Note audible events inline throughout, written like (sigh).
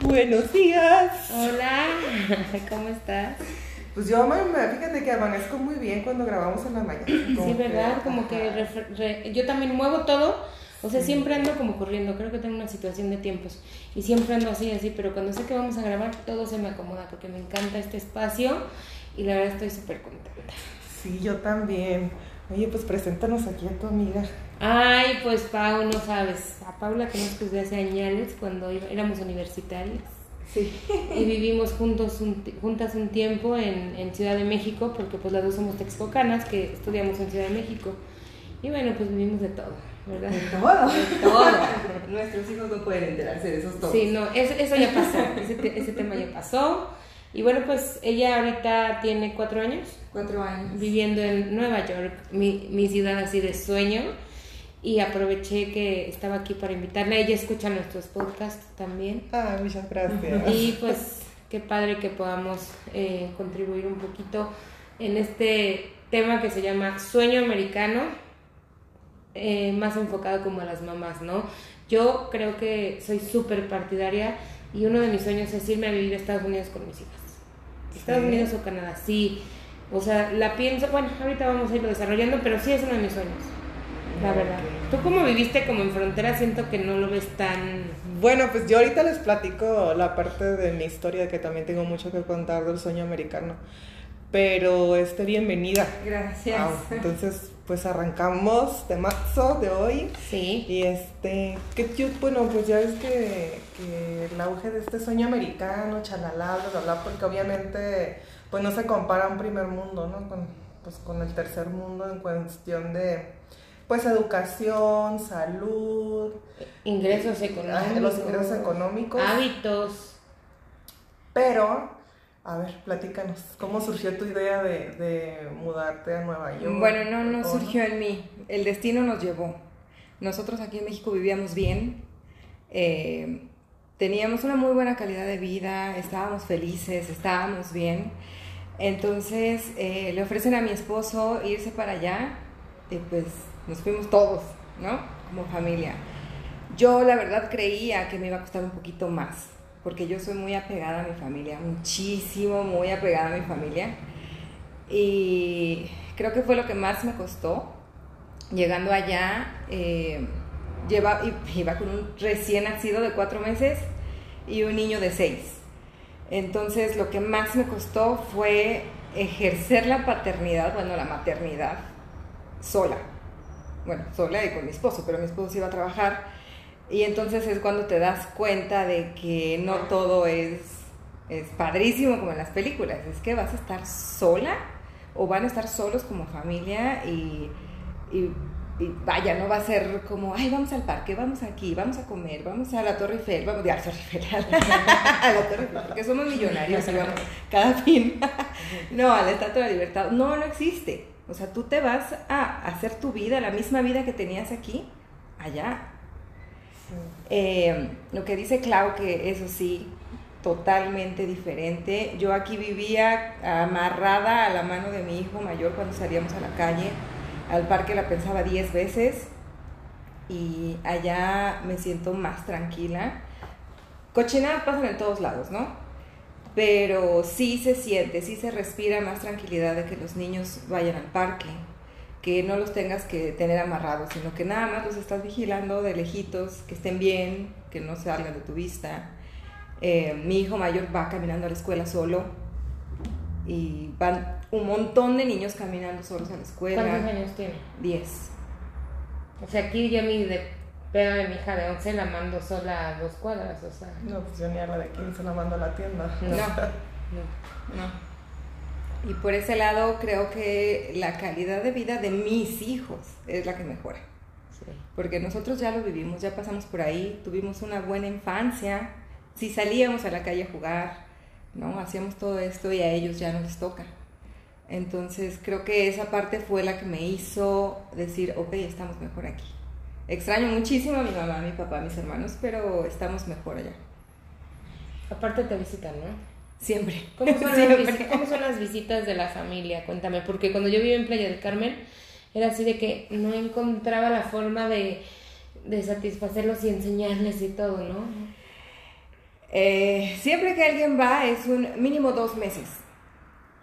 Buenos días. Hola, (laughs) ¿cómo estás? Pues yo fíjate que amanezco muy bien cuando grabamos en la mañana. Sí, ¿verdad? como que yo también muevo todo. O sea, siempre ando como corriendo, creo que tengo una situación de tiempos y siempre ando así, así, pero cuando sé que vamos a grabar todo se me acomoda porque me encanta este espacio y la verdad estoy súper contenta. Sí, yo también. Oye, pues preséntanos aquí a tu amiga. Ay, pues Pau, no sabes. A Paula conozco desde hace años cuando éramos universitarias. Sí. Y vivimos juntos juntas un tiempo en, en, Ciudad de México, porque pues las dos somos texcocanas que estudiamos en Ciudad de México. Y bueno, pues vivimos de todo, ¿verdad? De todo. De (laughs) todo. Nuestros hijos no pueden enterarse de esos todos. Sí, no, eso, eso ya pasó. ese, ese tema ya pasó. Y bueno, pues ella ahorita tiene cuatro años. Cuatro años. Viviendo en Nueva York, mi, mi ciudad así de sueño y aproveché que estaba aquí para invitarla. Ella escucha nuestros podcasts también. Ah, muchas gracias. Y pues qué padre que podamos eh, contribuir un poquito en este tema que se llama sueño americano, eh, más enfocado como a las mamás, ¿no? Yo creo que soy súper partidaria y uno de mis sueños es irme a vivir a Estados Unidos con mis hijas. Estados Unidos o Canadá, sí. O sea, la pienso, bueno, ahorita vamos a irlo desarrollando, pero sí es uno de mis sueños la verdad. ¿Tú cómo viviste como en frontera? Siento que no lo ves tan... Bueno, pues yo ahorita les platico la parte de mi historia que también tengo mucho que contar del sueño americano. Pero este, bienvenida. Gracias. entonces, pues arrancamos de marzo de hoy. Sí. Y este, que yo, bueno, pues ya es que, que el auge de este sueño americano, chalala, bla, bla, porque obviamente, pues no se compara un primer mundo, ¿no? Con, pues con el tercer mundo en cuestión de pues educación, salud, ingresos económicos, los ingresos económicos, hábitos. Pero, a ver, platícanos, ¿cómo surgió tu idea de, mudarte a Nueva York? Bueno, no, no surgió en mí, el destino nos llevó. Nosotros aquí en México vivíamos bien, eh, teníamos una muy buena calidad de vida, estábamos felices, estábamos bien. Entonces eh, le ofrecen a mi esposo irse para allá, y pues nos fuimos todos, ¿no? Como familia. Yo la verdad creía que me iba a costar un poquito más, porque yo soy muy apegada a mi familia, muchísimo, muy apegada a mi familia. Y creo que fue lo que más me costó. Llegando allá, eh, lleva, iba con un recién nacido de cuatro meses y un niño de seis. Entonces lo que más me costó fue ejercer la paternidad, bueno, la maternidad sola bueno, sola y con mi esposo, pero mi esposo iba a trabajar. Y entonces es cuando te das cuenta de que no todo es, es padrísimo como en las películas, es que vas a estar sola o van a estar solos como familia y, vaya, no va a ser como, ay, vamos al parque, vamos aquí, vamos a comer, vamos a la Torre Eiffel, vamos (laughs) a la Torre Eiffel, porque somos millonarios vamos cada fin, (laughs) no, a la de la Libertad, no, no existe. O sea, tú te vas a hacer tu vida, la misma vida que tenías aquí, allá. Eh, lo que dice Clau, que eso sí, totalmente diferente. Yo aquí vivía amarrada a la mano de mi hijo mayor cuando salíamos a la calle. Al parque la pensaba 10 veces y allá me siento más tranquila. Cochinadas pasan en todos lados, ¿no? pero sí se siente, sí se respira más tranquilidad de que los niños vayan al parque, que no los tengas que tener amarrados, sino que nada más los estás vigilando de lejitos, que estén bien, que no salgan de tu vista. Eh, mi hijo mayor va caminando a la escuela solo y van un montón de niños caminando solos a la escuela. ¿Cuántos años tiene? Diez. O sea, aquí ya mi de pero de mi hija de 11 la mando sola a dos cuadras, o sea. No, pues yo ni a la de 15 la mando a la tienda. No, no, no. Y por ese lado creo que la calidad de vida de mis hijos es la que mejora. Sí. Porque nosotros ya lo vivimos, ya pasamos por ahí, tuvimos una buena infancia, si salíamos a la calle a jugar, ¿no? Hacíamos todo esto y a ellos ya no les toca. Entonces creo que esa parte fue la que me hizo decir, ok, estamos mejor aquí. Extraño muchísimo a mi mamá, a mi papá, a mis hermanos, pero estamos mejor allá. Aparte te visitan, ¿no? Siempre. ¿Cómo (laughs) son, Las, ¿Cómo son las visitas de la familia? Cuéntame, porque cuando yo vivía en Playa del Carmen, era así de que no encontraba la forma de, de satisfacerlos y enseñarles y todo, ¿no? Eh, siempre que alguien va es un mínimo dos meses.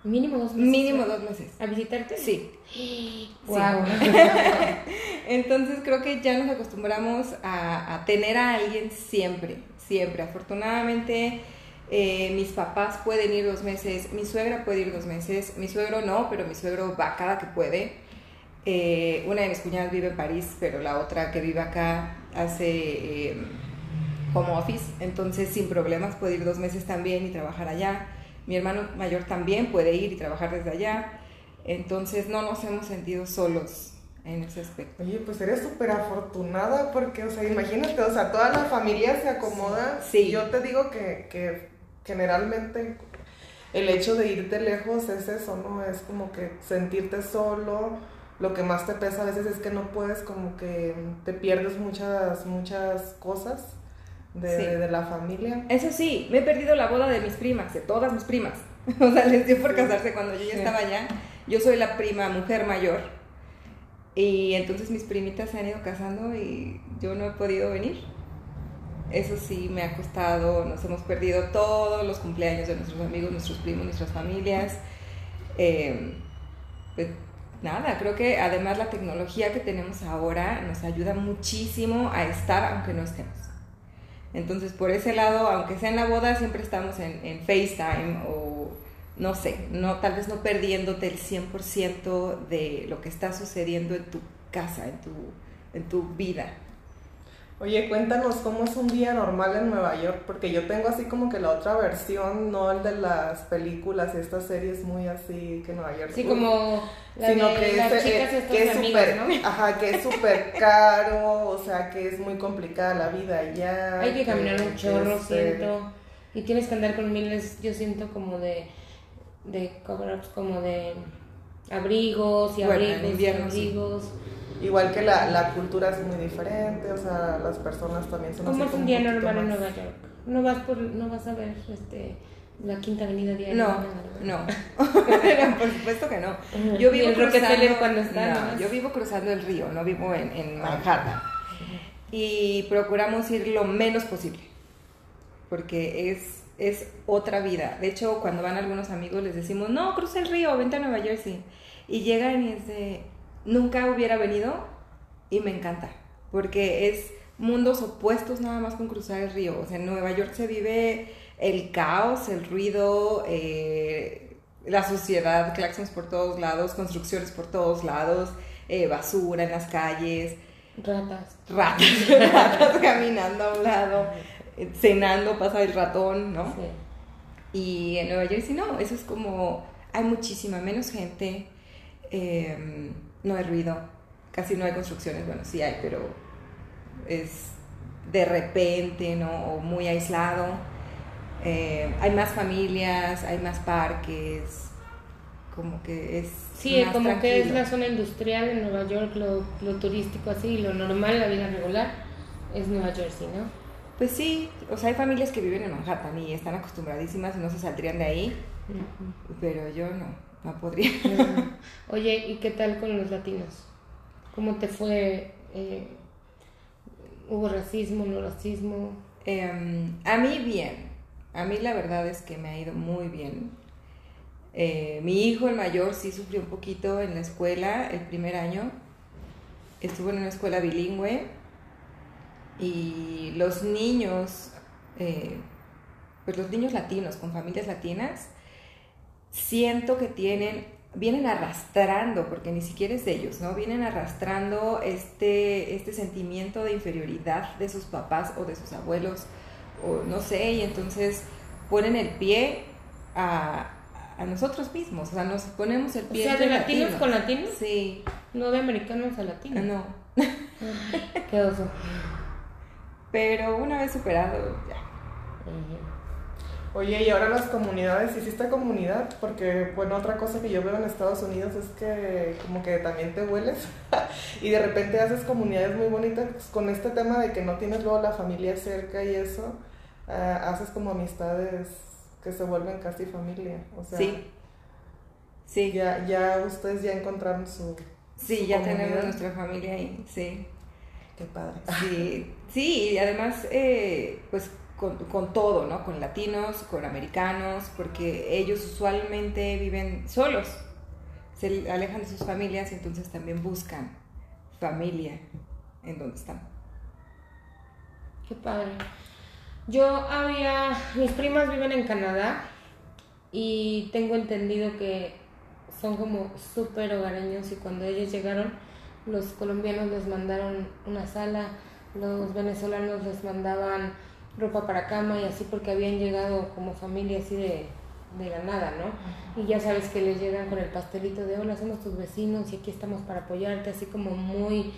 Mínimo dos meses. Mínimo dos meses. ¿A visitarte? Sí. (gasps) Wow. (laughs) Entonces creo que ya nos acostumbramos a, a tener a alguien siempre, siempre. Afortunadamente eh, mis papás pueden ir dos meses, mi suegra puede ir dos meses, mi suegro no, pero mi suegro va cada que puede. Eh, una de mis cuñadas vive en París, pero la otra que vive acá hace eh, home office, entonces sin problemas puede ir dos meses también y trabajar allá. Mi hermano mayor también puede ir y trabajar desde allá. Entonces no nos hemos sentido solos en ese aspecto. Oye, pues eres súper afortunada porque, o sea, imagínate, o sea, toda la familia se acomoda. Sí. Yo te digo que, que generalmente el hecho de irte lejos es eso, ¿no? Es como que sentirte solo. Lo que más te pesa a veces es que no puedes, como que te pierdes muchas, muchas cosas de, Sí. de la familia. Eso sí, me he perdido la boda de mis primas, de todas mis primas. (laughs) O sea, les dio por casarse cuando yo ya estaba allá. Yo soy la prima mujer mayor. Y entonces mis primitas se han ido casando y yo no he podido venir. Eso sí me ha costado, nos hemos perdido todos los cumpleaños de nuestros amigos, nuestros primos, nuestras familias. Eh, pues nada, creo que además la tecnología que tenemos ahora nos ayuda muchísimo a estar aunque no estemos. Entonces, por ese lado, aunque sea en la boda, siempre estamos en, en FaceTime o no sé, no, tal vez no perdiéndote el 100% de lo que está sucediendo en tu casa, en tu, en tu vida. Oye, cuéntanos cómo es un día normal en Nueva York, porque yo tengo así como que la otra versión, no el de las películas y estas series muy así que Nueva York. Sí, uy, como la sino de que las es, chicas eh, estas que es súper, ¿no? ajá, que es súper (laughs) caro, o sea, que es muy complicada la vida allá. Hay que caminar un chorro, este, siento. Y tienes que andar con miles, yo siento como de, de cover-ups, como de abrigos y Bueno, abrigos y invierno, sí. abrigos. Igual que la, la cultura es muy diferente, o sea, las personas también son ¿Cómo es un día normal en Nueva York? No vas por, no vas a ver este la quinta avenida diaria. No, ¿verdad? no. (laughs) (laughs) Por supuesto que no. Yo vivo cruzando, cuando está, no, ¿no? yo vivo cruzando el río, no vivo en, en Manhattan. Y procuramos ir lo menos posible, porque es, es otra vida. De hecho, cuando van algunos amigos les decimos, no, cruza el río, vente a Nueva Jersey. Y llegan y es de, nunca hubiera venido y me encanta, porque es mundos opuestos nada más con cruzar el río. O sea, en Nueva York se vive el caos, el ruido, eh, la suciedad, claxons por todos lados, construcciones por todos lados, eh, basura en las calles, Ratas. ratas, (laughs) ratas caminando a un lado, cenando, pasa el ratón, ¿no? Sí. Y en Nueva Jersey no, eso es como, hay muchísima menos gente, eh, no hay ruido, casi no hay construcciones, bueno, sí hay, pero es de repente, ¿no? O muy aislado. Eh, hay más familias, hay más parques, como que es... Sí, más como que es la zona industrial en Nueva York, lo, lo turístico así, lo normal, la vida regular, es Nueva Jersey, ¿no? Pues sí, o sea, hay familias que viven en Manhattan y están acostumbradísimas y no se saldrían de ahí, pero yo no, no podría. (laughs) Oye, ¿y qué tal con los latinos? ¿Cómo te fue? Eh, ¿Hubo racismo, no racismo? Em, a mí bien, a mí la verdad es que me ha ido muy bien. Eh, mi hijo, el mayor, sí sufrió un poquito en la escuela el primer año. Estuvo en una escuela bilingüe y los niños, eh, pues los niños latinos con familias latinas, siento que tienen, vienen arrastrando, porque ni siquiera es de ellos, ¿no? Vienen arrastrando este, este sentimiento de inferioridad de sus papás o de sus abuelos, o no sé, y entonces ponen el pie a, a nosotros mismos, o sea, nos ponemos el O pie sea, de latinos con latinos, Sí, no de americanos a latinos. no. Qué oso. Pero una vez superado, ya. Oye, y ahora las comunidades, ¿hiciste comunidad? Porque, bueno, otra cosa que yo veo en Estados Unidos es que como que también te hueles (laughs) y de repente haces comunidades muy bonitas con este tema de que no tienes luego la familia cerca y eso, ah, haces como amistades que se vuelven casi familia. O sea, Sí. Sí, ya, ya ustedes ya encontraron su... sí, su ya comunidad. tenemos nuestra familia ahí, sí. Qué padre. Sí, (laughs) sí, y además, eh, pues con, con, todo, ¿no? Con latinos, con americanos, porque ellos usualmente viven solos, se alejan de sus familias y entonces también buscan familia en donde están. Qué padre. Yo había, mis primas viven en Canadá y tengo entendido que son como súper hogareños y cuando ellos llegaron, los colombianos les mandaron una sala, los venezolanos les mandaban ropa para cama y así porque habían llegado como familia así de, de la nada, ¿no? Y ya sabes que les llegan con el pastelito de hola, somos tus vecinos y aquí estamos para apoyarte, así como muy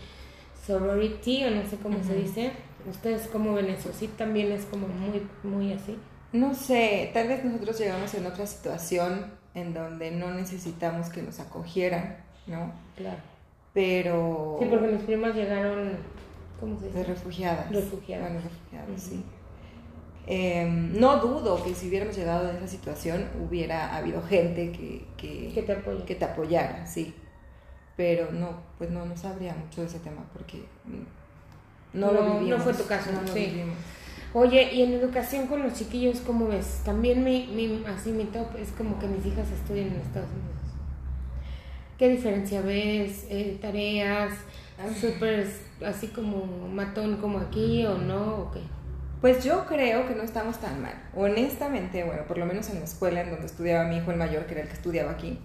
sorority o no sé cómo se dice. ¿Ustedes cómo ven eso? ¿Sí también es como muy, muy así? No sé, tal vez nosotros llegamos en otra situación en donde no necesitamos que nos acogieran, ¿no? Claro. Pero... Sí, porque mis primas llegaron, ¿cómo se dice? De refugiadas. Refugiadas. Bueno, refugiadas, sí. Eh, no dudo que si hubiéramos llegado en esa situación hubiera habido gente que, que, que, te, que te apoyara, sí. Pero no, pues no, no sabría mucho de ese tema porque no, lo vivimos. No fue tu caso, no lo sí. vivimos. Oye, y en educación con los chiquillos, ¿cómo ves? También mi, mi, así mi top es como que mis hijas estudian en Estados Unidos. ¿Qué diferencia ves? Eh, ¿Tareas? ¿Súper así como matón como aquí o no? ¿O qué? Pues yo creo que no estamos tan mal. Honestamente, bueno, por lo menos en la escuela en donde estudiaba mi hijo el mayor, que era el que estudiaba aquí,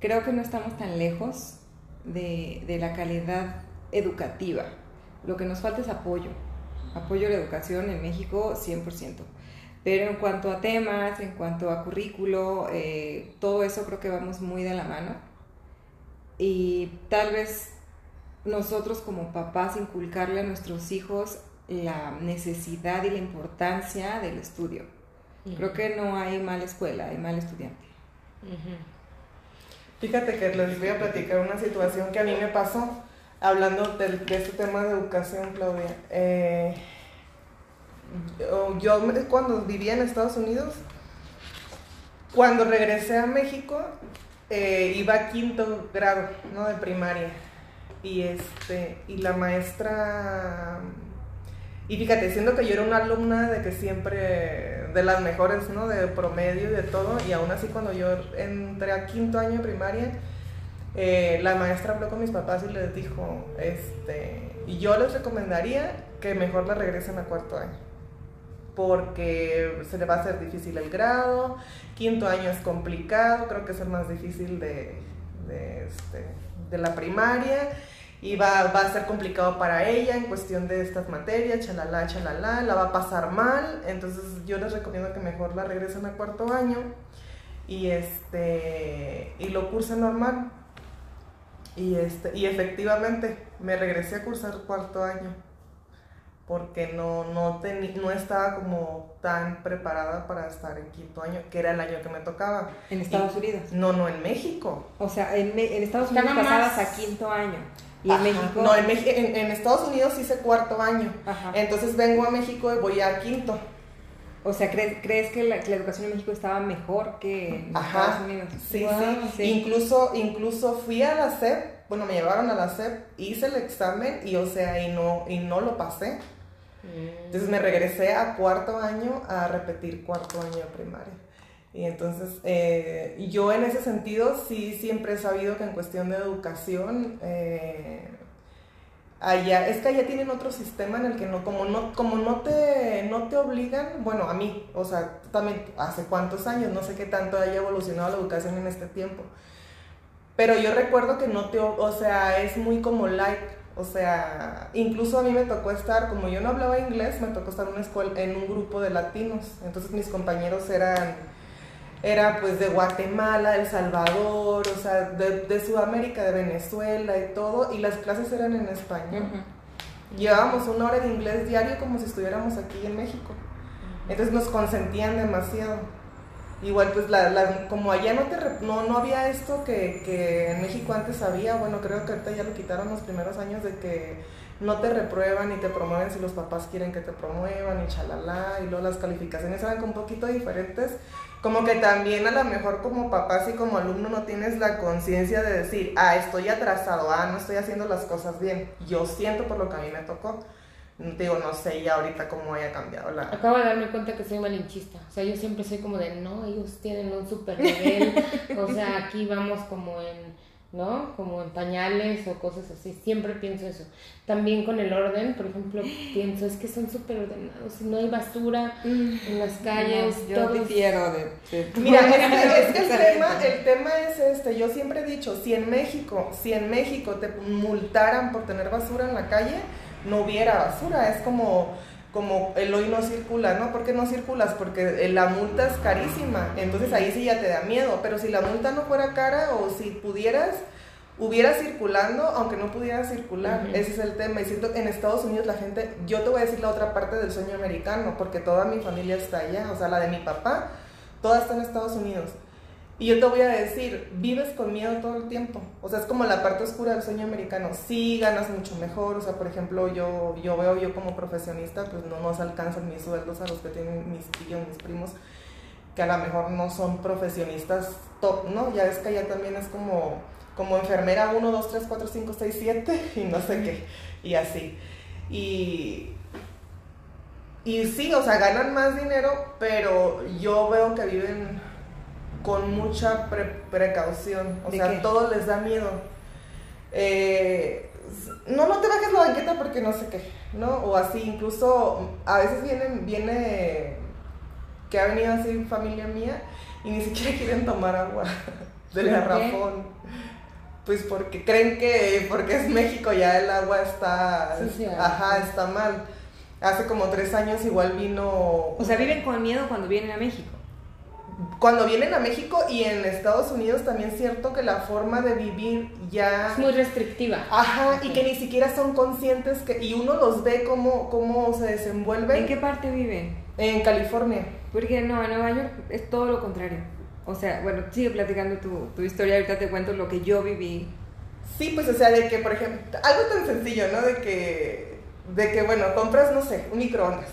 creo que no estamos tan lejos de, de la calidad educativa. Lo que nos falta es apoyo. Apoyo a la educación en México 100%. Pero en cuanto a temas, en cuanto a currículo, eh, todo eso creo que vamos muy de la mano. Y tal vez nosotros como papás inculcarle a nuestros hijos la necesidad y la importancia del estudio. Uh -huh. Creo que no hay mala escuela, hay mal estudiante. Uh -huh. Fíjate que les voy a platicar una situación que a mí me pasó, hablando de, de este tema de educación, Claudia. Eh, yo, yo cuando vivía en Estados Unidos, cuando regresé a México, eh, iba a quinto grado, ¿no? De primaria. Y, este, y la maestra y fíjate, siendo que yo era una alumna de que siempre, de las mejores, ¿no? De promedio y de todo, y aún así cuando yo entré a quinto año de primaria, eh, la maestra habló con mis papás y les dijo, este, yo les recomendaría que mejor la regresen a cuarto año, porque se le va a hacer difícil el grado, quinto año es complicado, creo que es el más difícil de, este, de la primaria, y va, va, a ser complicado para ella en cuestión de estas materias, chalala, chalala, la va a pasar mal, entonces yo les recomiendo que mejor la regresen a cuarto año y, este, y lo cursen normal. Y, este, y efectivamente me regresé a cursar cuarto año porque no, no, teni, no estaba como tan preparada para estar en quinto año, que era el año que me tocaba. ¿En Estados y, Unidos? No, no, en México. O sea, en, en Estados Unidos pasabas a quinto año. ¿Y Ajá. en México? No, en, en, en, Estados Unidos hice cuarto año. Ajá. Entonces vengo a México y voy a quinto. O sea, ¿crees, ¿crees que, la, que la educación en México estaba mejor que en Ajá. Estados Unidos? Sí, Wow, sí, sí. Incluso, incluso fui a la SEP, bueno, me llevaron a la SEP, hice el examen y, o sea, y no, y no lo pasé. Entonces me regresé a cuarto año a repetir cuarto año de primaria. Y entonces eh, yo en ese sentido sí siempre he sabido que en cuestión de educación, eh, allá, es que allá tienen otro sistema en el que no, como no, como no te, no te obligan, bueno, a mí, o sea, también hace cuántos años, no sé qué tanto haya evolucionado la educación en este tiempo. Pero yo recuerdo que no te, o sea, es muy como light, o sea, incluso a mí me tocó estar, como yo no hablaba inglés, me tocó estar en una escuela, en un grupo de latinos. Entonces mis compañeros eran, era pues de Guatemala, El Salvador, o sea, de, de, Sudamérica, de Venezuela y todo, y las clases eran en español. Uh -huh. Llevábamos una hora de inglés diario como si estuviéramos aquí en México. Entonces nos consentían demasiado. Igual, pues, la, la, como allá no, te, no, no había esto que, que, en México antes había, bueno, creo que ahorita ya lo quitaron los primeros años de que no te reprueban y te promueven si los papás quieren que te promuevan y chalala, y luego las calificaciones eran un poquito diferentes. Como que también a lo mejor como papás y como alumno no tienes la conciencia de decir, ah, estoy atrasado, ah, no estoy haciendo las cosas bien. Yo siento por lo que a mí me tocó. Digo, no sé ya ahorita cómo haya cambiado la... Acabo de darme cuenta que soy malinchista. O sea, yo siempre soy como de, no, ellos tienen un super nivel. (laughs) o sea, aquí vamos como en ¿no? Como en pañales o cosas así. Siempre pienso eso. También con el orden, por ejemplo, pienso, es que son súper ordenados. No hay basura en las calles. yo difiero de, (laughs) Mira, (laughs) es que, el, tema, el tema es este. Yo siempre he dicho, si en México, si en México te multaran por tener basura en la calle, no hubiera basura. Es como como el hoy no circula, ¿no? ¿Por qué no circulas? Porque eh, la multa es carísima, entonces ahí sí ya te da miedo, pero si la multa no fuera cara o si pudieras, hubiera circulando, aunque no pudiera circular, ese es el tema. Y siento que en Estados Unidos la gente, yo te voy a decir la otra parte del sueño americano, porque toda mi familia está allá, o sea, la de mi papá, toda está en Estados Unidos. Y yo te voy a decir, vives con miedo todo el tiempo. O sea, es como la parte oscura del sueño americano. Sí ganas mucho mejor. O sea, por ejemplo, yo, yo veo yo como profesionista, pues no nos alcanzan mis sueldos a los que tienen mis tíos, mis primos, que a lo mejor no son profesionistas top, ¿no? Ya es que allá también es como, como enfermera 1, 2, 3, 4, 5, 6, 7 y no sé qué. Y así. Y, y sí, o sea, ganan más dinero, pero yo veo que viven con mucha precaución. O sea, todo les da miedo. Eh, no, no te bajes la banqueta porque no sé qué, ¿no? O así, incluso a veces vienen, viene que ha venido así familia mía y ni siquiera (laughs) quieren tomar agua (laughs) del garrafón. Pues porque creen que porque es México ya el agua está, ajá, está mal. Hace como tres años igual vino... O sea, viven con miedo cuando vienen a México cuando vienen a México y en Estados Unidos también es cierto que la forma de vivir ya... Es muy restrictiva. Ajá, y que ni siquiera son conscientes que... Y uno los ve cómo, cómo se desenvuelven. ¿En qué parte viven? En California. Porque no, en Nueva York es todo lo contrario. O sea, bueno, sigue platicando tu, tu historia, ahorita te cuento lo que yo viví. Sí, pues o sea, de que, por ejemplo, algo tan sencillo, ¿no? De que de que bueno, compras, no sé, un microondas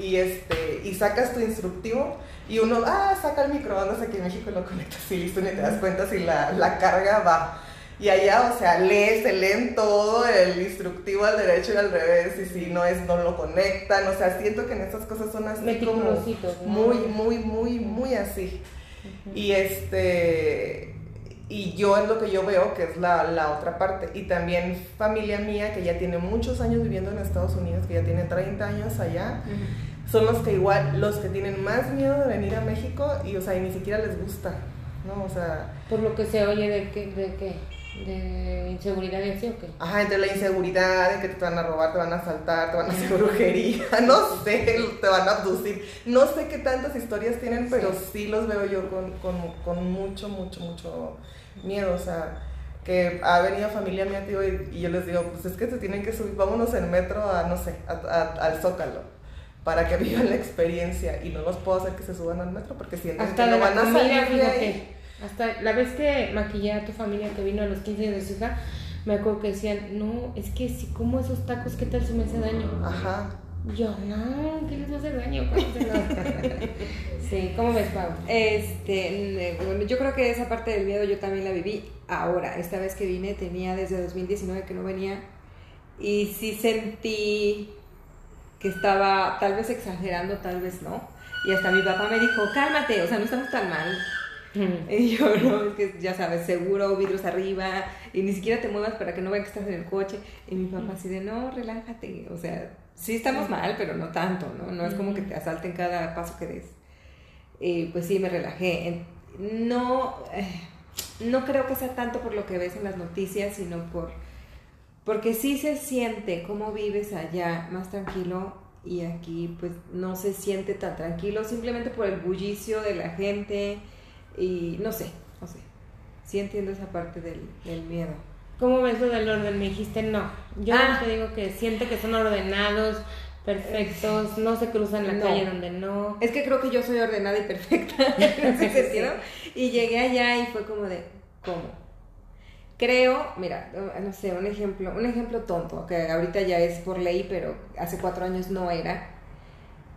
y, este, y sacas tu instructivo y uno, ah, saca el microondas aquí en México lo conectas y listo, ni te das cuenta si la, la carga va. Y allá, o sea, lees, se leen todo el instructivo al derecho y al revés, y si no es, no lo conectan. O sea, siento que en estas cosas son así como muy, muy, muy, muy así. Y este, y yo es lo que yo veo que es la, la, otra parte. Y también familia mía que ya tiene muchos años viviendo en Estados Unidos, que ya tiene 30 años allá, son los que igual, los que tienen más miedo de venir a México y, o sea, y ni siquiera les gusta, ¿no? O sea... Por lo que se oye de que... De que de inseguridad y así o qué? Ajá, entre la inseguridad, de que te van a robar, te van a asaltar, te van a hacer (laughs) brujería, (laughs) no sé, te van a abducir. No sé qué tantas historias tienen, pero sí, los veo yo con, con, con, mucho, mucho, mucho miedo. O sea, que ha venido familia mía, tío, y, yo les digo, pues es que se tienen que subir, vámonos en metro a, no sé, al Zócalo para que (laughs) vivan la experiencia y no los puedo hacer que se suban al metro porque sienten Hasta que no van a salir de ahí. Hasta la vez que maquillé a tu familia que vino a los 15 años de su hija, me acuerdo que decían, no, es que si como esos tacos, ¿qué tal si me hace daño? Ajá. Yo, no, ¿qué les hace daño? (laughs) sí, ¿cómo ves, Pau? Este, bueno, yo creo que esa parte del miedo yo también la viví ahora. Esta vez que vine tenía desde 2019 que no venía y sí sentí que estaba tal vez exagerando, tal vez no. Y hasta mi papá me dijo, cálmate, o sea, no estamos tan mal. Y yo, no, es que ya sabes, seguro, vidrios arriba, y ni siquiera te muevas para que no vean que estás en el coche. Y mi papá así de, no, relájate, o sea, sí estamos mal, pero no tanto, ¿no? No es como que te asalten cada paso que des. Y pues sí, me relajé. No, eh, no creo que sea tanto por lo que ves en las noticias, sino por, porque sí se siente cómo vives allá más tranquilo y aquí pues no se siente tan tranquilo, simplemente por el bullicio de la gente y no sé, no sé. Sí entiendo esa parte del, miedo. ¿Cómo ves lo del orden? Me dijiste no. Yo ah. te digo que siente que son ordenados, perfectos, no se cruzan la calle donde no. Es que creo que yo soy ordenada y perfecta (laughs) (laughs) Y llegué allá y fue como de, ¿cómo? Creo, mira, no sé, un ejemplo, un ejemplo tonto, que ahorita ya es por ley, pero hace cuatro años no era.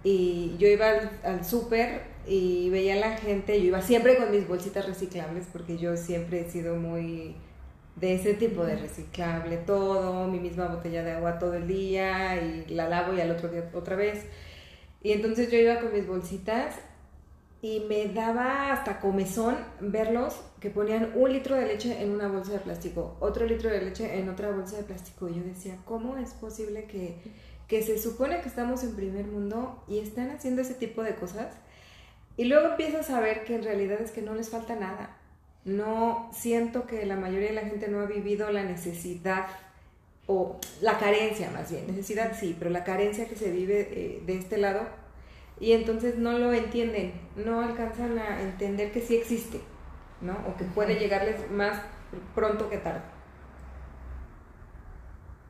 Y yo iba al, al súper y veía a la gente, yo iba siempre con mis bolsitas reciclables porque yo siempre he sido muy de ese tipo de reciclable todo, mi misma botella de agua todo el día y la lavo y al otro día otra vez. Y entonces yo iba con mis bolsitas y me daba hasta comezón verlos que ponían un litro de leche en una bolsa de plástico, otro litro de leche en otra bolsa de plástico. Y yo decía, ¿cómo es posible que, que se supone que estamos en primer mundo y están haciendo ese tipo de cosas? Y luego empiezas a ver que en realidad es que no les falta nada. No siento que la mayoría de la gente no ha vivido la necesidad o la carencia más bien, necesidad sí, pero la carencia que se vive eh, de este lado y entonces no lo entienden, no alcanzan a entender que sí existe, ¿no? O que puede llegarles más pronto que tarde.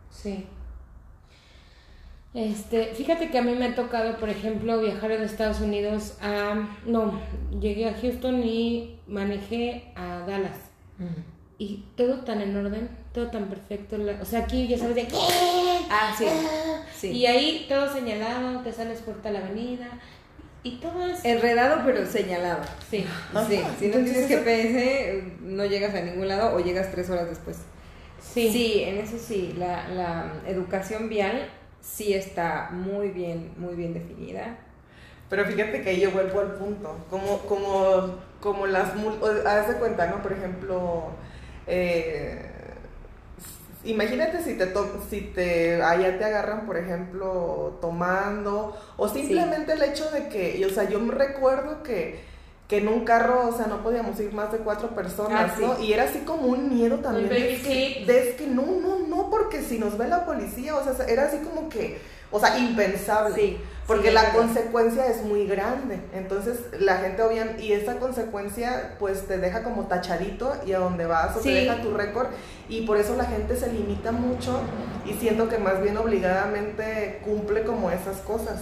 Sí. Este, fíjate que a mí me ha tocado, por ejemplo, viajar en Estados Unidos a... No, llegué a Houston y manejé a Dallas. Y todo tan en orden, todo tan perfecto. o sea, aquí ya sabes de... Ah, sí. sí. Y ahí todo señalado, te sales por tal avenida. Y todo es... Enredado pero señalado. Sí. sí. Si no tienes GPS, no llegas a ningún lado o llegas tres horas después. Sí. Sí, en eso sí. La, la educación vial sí está muy bien, muy bien definida. Pero fíjate que ahí yo vuelvo al punto, como, como, como las, haz de cuenta, ¿no? Por ejemplo, eh, imagínate si te, si te, allá te agarran, por ejemplo, tomando, o simplemente el hecho de que, o sea, yo me recuerdo que que en un carro, o sea, no podíamos ir más de cuatro personas, ah, ¿no? Y era así como un miedo también. De, que, que no, no, no, porque si nos ve la policía, o sea, era así como que, o sea, impensable. Sí. Porque la consecuencia es muy grande. Entonces, la gente obviamente, y esa consecuencia, pues te deja como tachadito y a donde vas o te deja tu récord. Y por eso la gente se limita mucho y siento que más bien obligadamente cumple como esas cosas.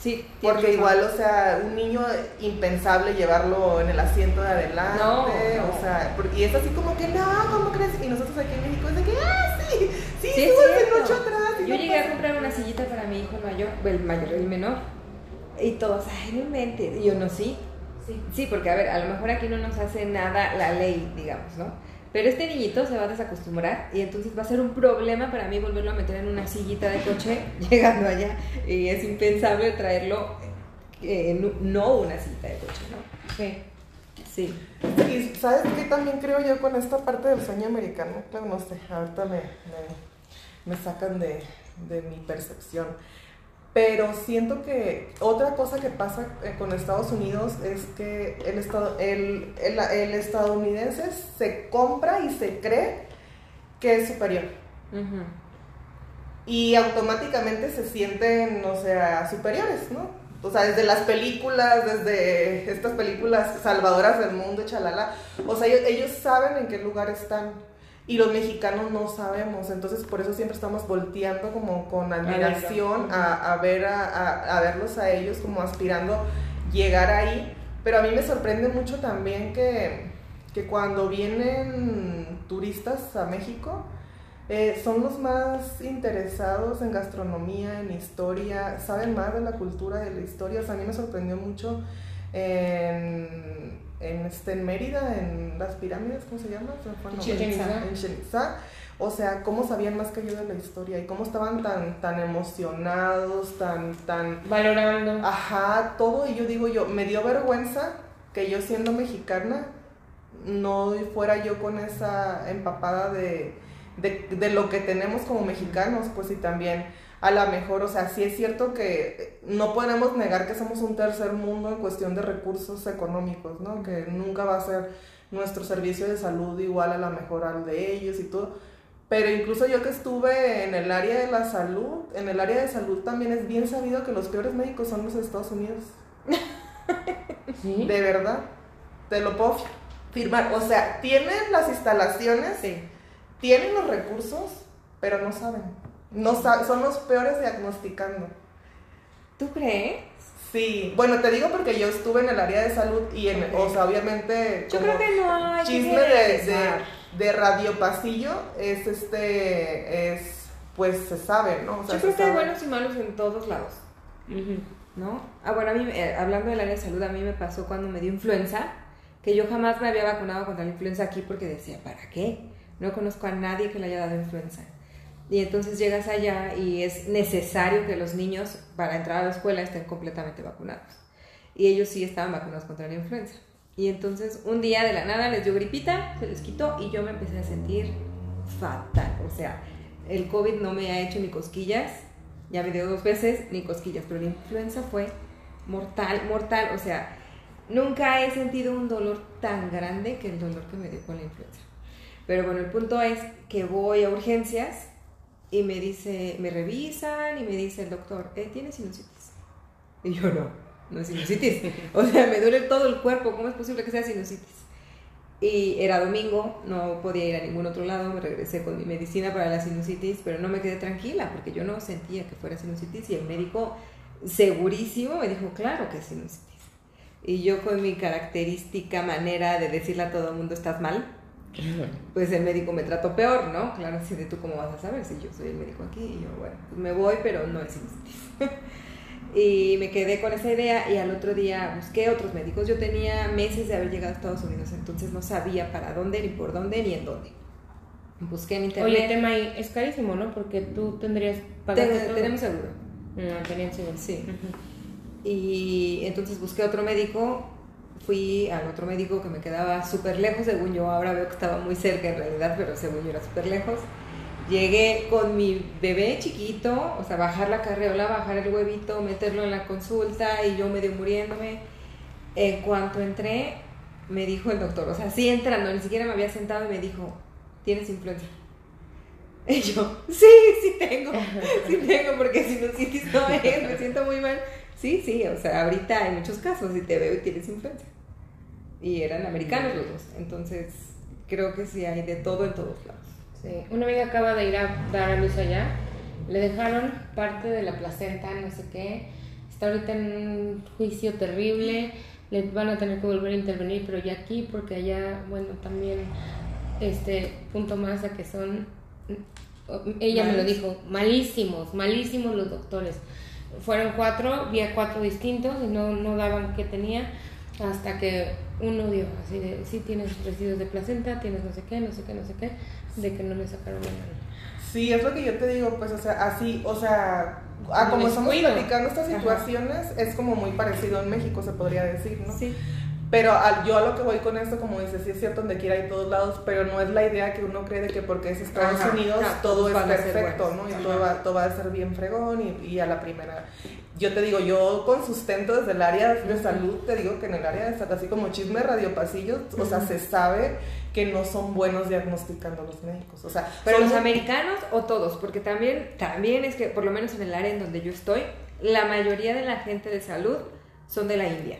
Sí, porque igual, o sea, un niño impensable llevarlo en el asiento de adelante, o sea, porque, y es así como que, no, ¿cómo crees? Y nosotros aquí en México es de que, ah, sí, sí, sí mucho atrás. Yo llegué a comprar una sillita para mi hijo mayor, el mayor, el menor, y todos, ay, no inventes, y yo no, sí. Sí. sí, porque a ver, a lo mejor aquí no nos hace nada la ley, digamos, ¿no? Pero este niñito se va a desacostumbrar y entonces va a ser un problema para mí volverlo a meter en una sillita de coche (laughs) llegando allá. Y es impensable traerlo, eh, no una sillita de coche, ¿no? Sí. Sí. Y sabes qué también creo yo con esta parte del sueño americano, claro, no sé, ahorita me, me, sacan de, de mi percepción. Pero siento que otra cosa que pasa eh, con Estados Unidos es que el, estado, el, el, estadounidense se compra y se cree que es superior. Y automáticamente se sienten, o sea, superiores, ¿no? O sea, desde las películas, desde estas películas salvadoras del mundo, chalala. O sea, ellos saben en qué lugar están y los mexicanos no sabemos, entonces por eso siempre estamos volteando como con admiración a, ver a, verlos a ellos como aspirando llegar ahí, pero a mí me sorprende mucho también que, que cuando vienen turistas a México, eh, son los más interesados en gastronomía, en historia, saben más de la cultura, de la historia, o sea, a mí me sorprendió mucho en en, este, en Mérida, en las pirámides, ¿cómo se llama? en Chichen O sea, cómo sabían más que yo de la historia y cómo estaban tan, tan emocionados, tan, tan... Valorando. Ajá, todo. Y yo digo yo, me dio vergüenza que yo siendo mexicana no fuera yo con esa empapada de, de, de lo que tenemos como mexicanos, pues y también a lo mejor, o sea, sí es cierto que no podemos negar que somos un tercer mundo en cuestión de recursos económicos, ¿no? Que nunca va a ser nuestro servicio de salud igual a la mejor al de ellos y todo. Pero incluso yo que estuve en el área de la salud, en el área de salud también es bien sabido que los peores médicos son los Estados Unidos. (laughs) ¿Sí? De verdad. Te lo puedo firmar. O sea, tienen las instalaciones, sí. tienen los recursos, pero no saben. No son los peores diagnosticando. ¿Tú crees? Sí, bueno, te digo porque yo estuve en el área de salud y, en, o sea, obviamente, yo creo que no hay chisme de, de, radio pasillo es este, es, pues se sabe, ¿no? yo creo que hay buenos y malos en todos lados, ¿no? Ah, bueno, a mí, eh, hablando del área de salud, a mí me pasó cuando me dio influenza, que yo jamás me había vacunado contra la influenza aquí porque decía, ¿para qué? No conozco a nadie que le haya dado influenza. Y entonces llegas allá y es necesario que los niños para entrar a la escuela estén completamente vacunados. Y ellos sí estaban vacunados contra la influenza. Y entonces un día de la nada les dio gripita, se les quitó y yo me empecé a sentir fatal. O sea, el COVID no me ha hecho ni cosquillas, ya me dio dos veces ni cosquillas, pero la influenza fue mortal, mortal. O sea, nunca he sentido un dolor tan grande que el dolor que me dio con la influenza. Pero bueno, el punto es que voy a urgencias y me dice, me revisan y me dice el doctor, eh, ¿tienes sinusitis? Y yo no, no es sinusitis. O sea, me duele todo el cuerpo, ¿cómo es posible que sea sinusitis? Y era domingo, no podía ir a ningún otro lado, me regresé con mi medicina para la sinusitis, pero no me quedé tranquila porque yo no sentía que fuera sinusitis y el médico segurísimo me dijo, claro que es sinusitis. Y yo con mi característica manera de decirle a todo el mundo, estás mal, pues el médico me trató peor, ¿no? Claro, si de tú cómo vas a saber si yo soy el médico aquí. Y yo, bueno, pues me voy, pero no es (laughs) y me quedé con esa idea y al otro día busqué otros médicos. Yo tenía meses de haber llegado a Estados Unidos, entonces no sabía para dónde, ni por dónde, ni en dónde. Busqué en internet. Oye, tema ahí es carísimo, ¿no? Porque tú tendrías pagado Tenemos seguro. No, tenían seguro. Sí. Y entonces busqué otro médico fui al otro médico que me quedaba súper lejos, según yo, ahora veo que estaba muy cerca en realidad, pero según yo era súper lejos. Llegué con mi bebé chiquito, o sea, bajar la carreola, bajar el huevito, meterlo en la consulta y yo medio muriéndome. En cuanto entré, me dijo el doctor, o sea, sí entrando, ni siquiera me había sentado y me dijo, ¿tienes influenza? (laughs) Y yo, sí, sí tengo, sí tengo, porque si no sientes no es, (laughs) me siento muy mal. Sí, sí, o sea, ahorita hay muchos casos y te veo y tienes influenza y eran americanos los dos. Entonces, creo que sí hay de todo en todos lados. Sí, una amiga acaba de ir a dar a luz allá, le dejaron parte de la placenta, no sé qué, está ahorita en un juicio terrible, le van a tener que volver a intervenir, pero ya aquí, porque allá, bueno, también, este, punto más a que son, ella me lo dijo, malísimos, malísimos los doctores. Fueron cuatro, vi a cuatro distintos y no, no daban qué tenía hasta que uno dio así de, sí tienes residuos de placenta, tienes no sé qué, no sé qué, no sé qué, de que no le sacaron la mano. Sí, es lo que yo te digo, pues, o sea, así, o sea, a como estamos platicando estas situaciones, es como muy parecido en México, se podría decir, ¿no? Sí. Pero yo a lo que voy con esto, como dices, sí es cierto, donde quiera hay todos lados, pero no es la idea que uno cree de que porque es Estados Unidos todo es perfecto, ¿no? Y todo va, todo va, a ser bien fregón y, y, a la primera. Yo te digo, yo con sustento desde el área de salud, te digo que en el área de salud, así como chisme radio pasillos, o sea, se sabe que no son buenos diagnosticando los médicos, o sea... Pero los americanos o todos, porque también, también es que, por lo menos en el área en donde yo estoy, la mayoría de la gente de salud son de la India.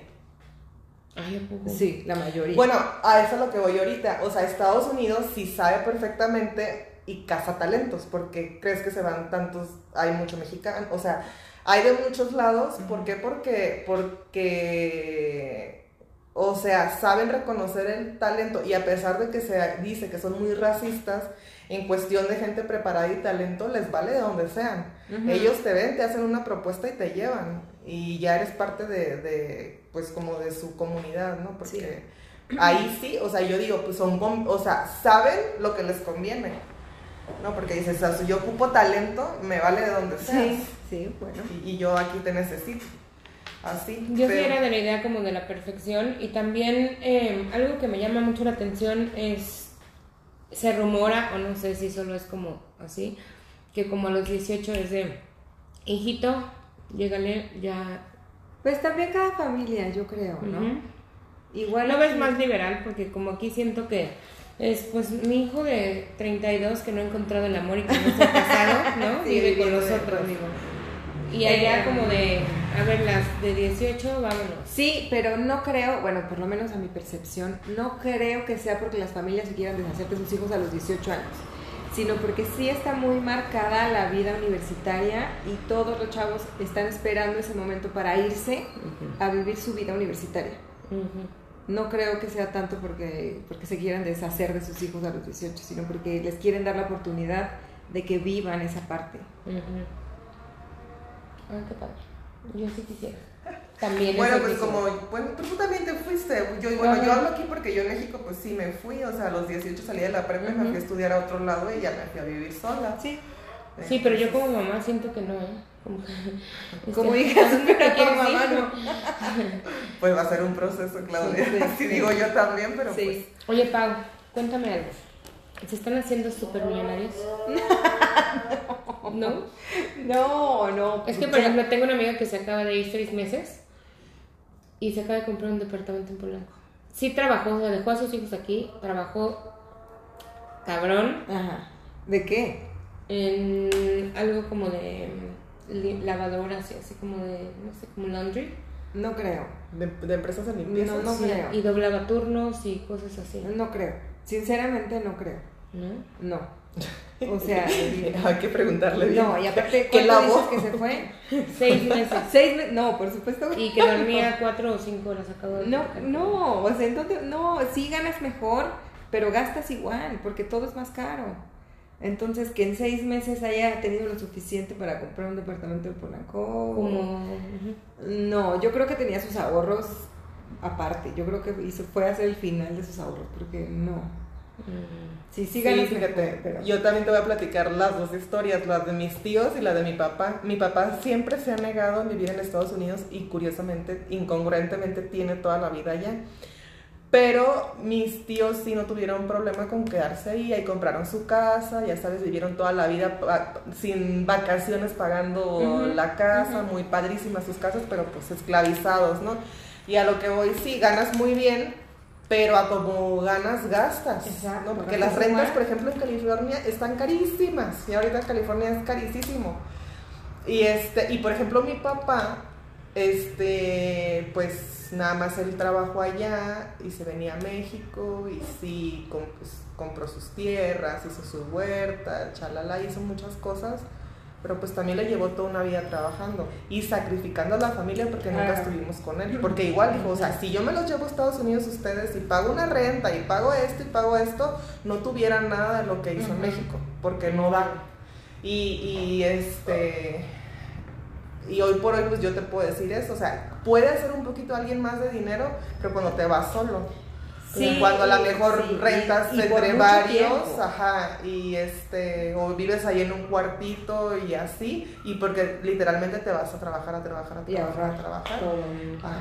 Sí, la mayoría. Bueno, a eso es lo que voy ahorita. O sea, Estados Unidos sí sabe perfectamente y caza talentos, porque crees que se van tantos, hay mucho mexicano, o sea, hay de muchos lados. ¿Por qué? Porque, porque, o sea, saben reconocer el talento y a pesar de que se dice que son muy racistas, en cuestión de gente preparada y talento, les vale de donde sean. Ellos te ven, te hacen una propuesta y te llevan. Y ya eres parte de, pues como de su comunidad, ¿no? Porque ahí sí, o sea, yo digo, pues son, o sea, saben lo que les conviene. ¿no? Porque dices, o sea, si yo ocupo talento, me vale de donde sea. Sí, sí, bueno. Y, yo aquí te necesito. Así. Yo sí era de la idea como de la perfección y también eh, algo que me llama mucho la atención es se rumora, o no sé si solo es como así, que como a los 18 es de, hijito, llégale ya. Pues también cada familia, yo creo, ¿no? Igual. No ves más liberal, porque como aquí siento que es pues mi hijo de 32 que no ha encontrado el amor y que no se ha casado, ¿no? (laughs) Vive con nosotros. Digo. Y allá como de, a ver, las de 18, vámonos. Sí, pero no creo, bueno, por lo menos a mi percepción, no creo que sea porque las familias se quieran deshacer de sus hijos a los 18 años, sino porque sí está muy marcada la vida universitaria y todos los chavos están esperando ese momento para irse a vivir su vida universitaria. No creo que sea tanto porque, porque se quieran deshacer de sus hijos a los 18, sino porque les quieren dar la oportunidad de que vivan esa parte. Ay, qué padre. Yo sí quisiera. También Bueno, es pues difícil. como, bueno, tú también te fuiste. Yo, bueno, yo hablo aquí porque yo en México, pues sí me fui. O sea, a los 18 salí de la prepa me fui a estudiar a otro lado y ya me fui a vivir sola. Sí. Sí, pero yo como mamá siento que no, ¿eh? Como, (laughs) Como este, hija, ¿a dónde te pero como mamá no. No. (laughs) Pues va a ser un proceso, Claudia. Sí, sí, (laughs) Así sí. digo yo también, pero pues. Oye, Pau, cuéntame algo. ¿Se están haciendo supermillonarios? ¿No? No, no. Es que, por ejemplo, tengo una amiga que se acaba de ir seis meses y se acaba de comprar un departamento en Polanco. Sí trabajó, o sea, dejó a sus hijos aquí, trabajó cabrón Ajá. ¿De qué? en algo como de mm, lavadoras así como de, no sé, como laundry. No creo. De, de empresas de limpieza. No, no Sí, creo. Y doblaba turnos y cosas así. No creo. Sinceramente no creo. ¿No? No. O sea, (laughs) Hay que preguntarle bien. no, y aparte, ¿Qué ¿cuánto lavó? dices que se fue? (laughs) Seis meses. Seis meses. No, por supuesto. Y que dormía cuatro o cinco horas acabo de No, no, o sea, entonces, no, sí ganas mejor, pero gastas igual, porque todo es más caro. Entonces, que en seis meses haya tenido lo suficiente para comprar un departamento en Polanco. Como... No, yo creo que tenía sus ahorros aparte. Yo creo que hizo, fue hacer el final de sus ahorros, porque no. Mm. Sí, sí Sí, fíjate, pero... yo también te voy a platicar las dos historias, las de mis tíos y la de mi papá. Mi papá siempre se ha negado a vivir en Estados Unidos y curiosamente, incongruentemente, tiene toda la vida allá. Pero mis tíos sí no tuvieron problema con quedarse ahí, ahí compraron su casa, ya sabes, vivieron toda la vida sin vacaciones pagando la casa, muy padrísimas sus casas, pero pues esclavizados, ¿no? Y a lo que voy, sí, ganas muy bien, pero a como ganas, gastas. Exacto, ¿no? Porque las rentas, por ejemplo, en California están carísimas. Y ahorita California es carísimo. Y este, y por ejemplo, mi papá, este, pues nada más él trabajó allá y se venía a México y sí, pues, compró sus tierras, hizo su huerta, chalala, hizo muchas cosas. Pero pues también le llevó toda una vida trabajando y sacrificando a la familia porque nunca Ah. estuvimos con él. Porque igual dijo, o sea, si yo me los llevo a Estados Unidos ustedes y pago una renta y pago esto y pago esto, no tuvieran nada de lo que hizo en. México, porque no da. Y, y este y hoy por hoy pues yo te puedo decir eso, o sea, puede hacer un poquito alguien más de dinero, pero cuando te vas solo. Sí, cuando a lo mejor sí, rentas y entre varios, tiempo. ajá, y este, o vives ahí en un cuartito y así, y porque literalmente te vas a trabajar, a trabajar, a trabajar, a trabajar. todo. Ajá.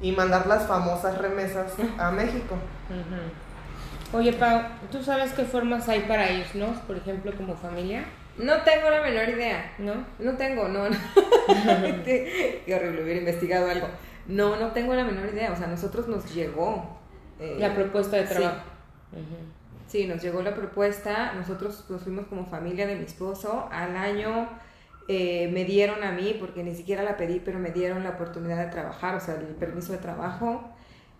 Y mandar las famosas remesas a México. (laughs) Oye, Pau, ¿tú sabes qué formas hay para irnos, por ejemplo, como familia? No tengo la menor idea. ¿No? No tengo, no, no. (laughs) (laughs) Qué horrible, hubiera investigado algo. No, no tengo la menor idea. O sea, a nosotros nos llegó. Eh, La propuesta de sí. trabajo. Sí, nos llegó la propuesta. Nosotros nos fuimos como familia de mi esposo. Al año eh, me dieron a mí, porque ni siquiera la pedí, pero me dieron la oportunidad de trabajar, o sea, el permiso de trabajo.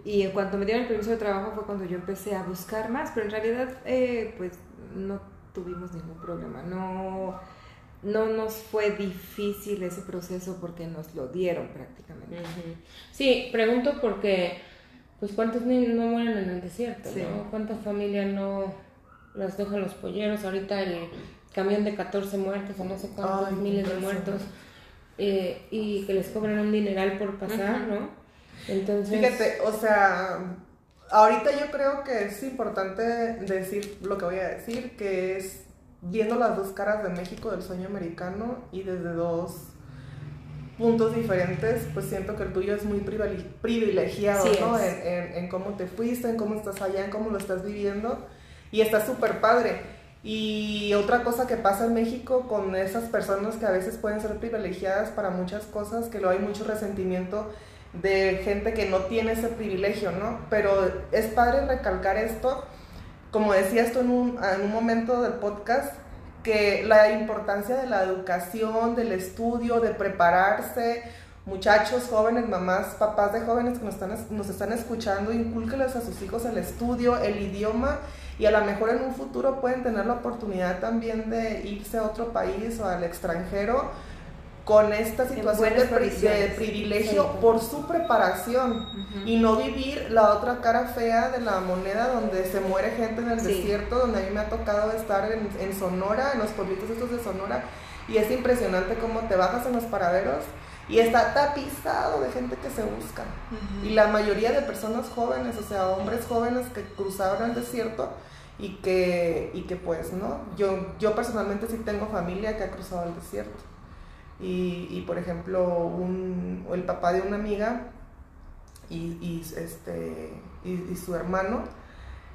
Y en cuanto me dieron el permiso de trabajo fue cuando yo empecé a buscar más, pero en realidad, eh, pues no tuvimos ningún problema. No, no nos fue difícil ese proceso porque nos lo dieron prácticamente. Sí, pregunto porque, pues, ¿cuántos niños no mueren en el desierto? Sí. ¿no? ¿Cuántas familias no las dejan los polleros? Ahorita el camión de 14 muertos o no sé cuántos Ay, miles de muertos eh, y que les cobran un dineral por pasar. ¿no? Entonces, Fíjate, o sea, ahorita yo creo que es importante decir lo que voy a decir, que es viendo las dos caras de México del sueño americano y desde dos puntos diferentes, pues siento que el tuyo es muy privile- privilegiado, Sí ¿no? es. En, en- en cómo te fuiste, en cómo estás allá, en cómo lo estás viviendo y está súper padre. Y otra cosa que pasa en México con esas personas que a veces pueden ser privilegiadas para muchas cosas, que luego hay mucho resentimiento de gente que no tiene ese privilegio, ¿no? Pero es padre recalcar esto, como decías tú en un, en un momento del podcast, que la importancia de la educación, del estudio, de prepararse, muchachos, jóvenes, mamás, papás de jóvenes que nos están, nos están escuchando, incúlqueles a sus hijos el estudio, el idioma y a lo mejor en un futuro pueden tener la oportunidad también de irse a otro país o al extranjero con esta situación de, pri- de privilegio Sí. por su preparación y no vivir la otra cara fea de la moneda donde se muere gente en el Sí. desierto, donde a mí me ha tocado estar en, en Sonora, en los pueblitos estos de Sonora, y es impresionante cómo te bajas en los paraderos y está tapizado de gente que se busca. Y la mayoría de personas jóvenes, o sea, hombres jóvenes que cruzaron el desierto y que, y que pues, ¿no? Yo, yo personalmente sí tengo familia que ha cruzado el desierto. Y, y por ejemplo, un, el papá de una amiga y, y este, y, y su hermano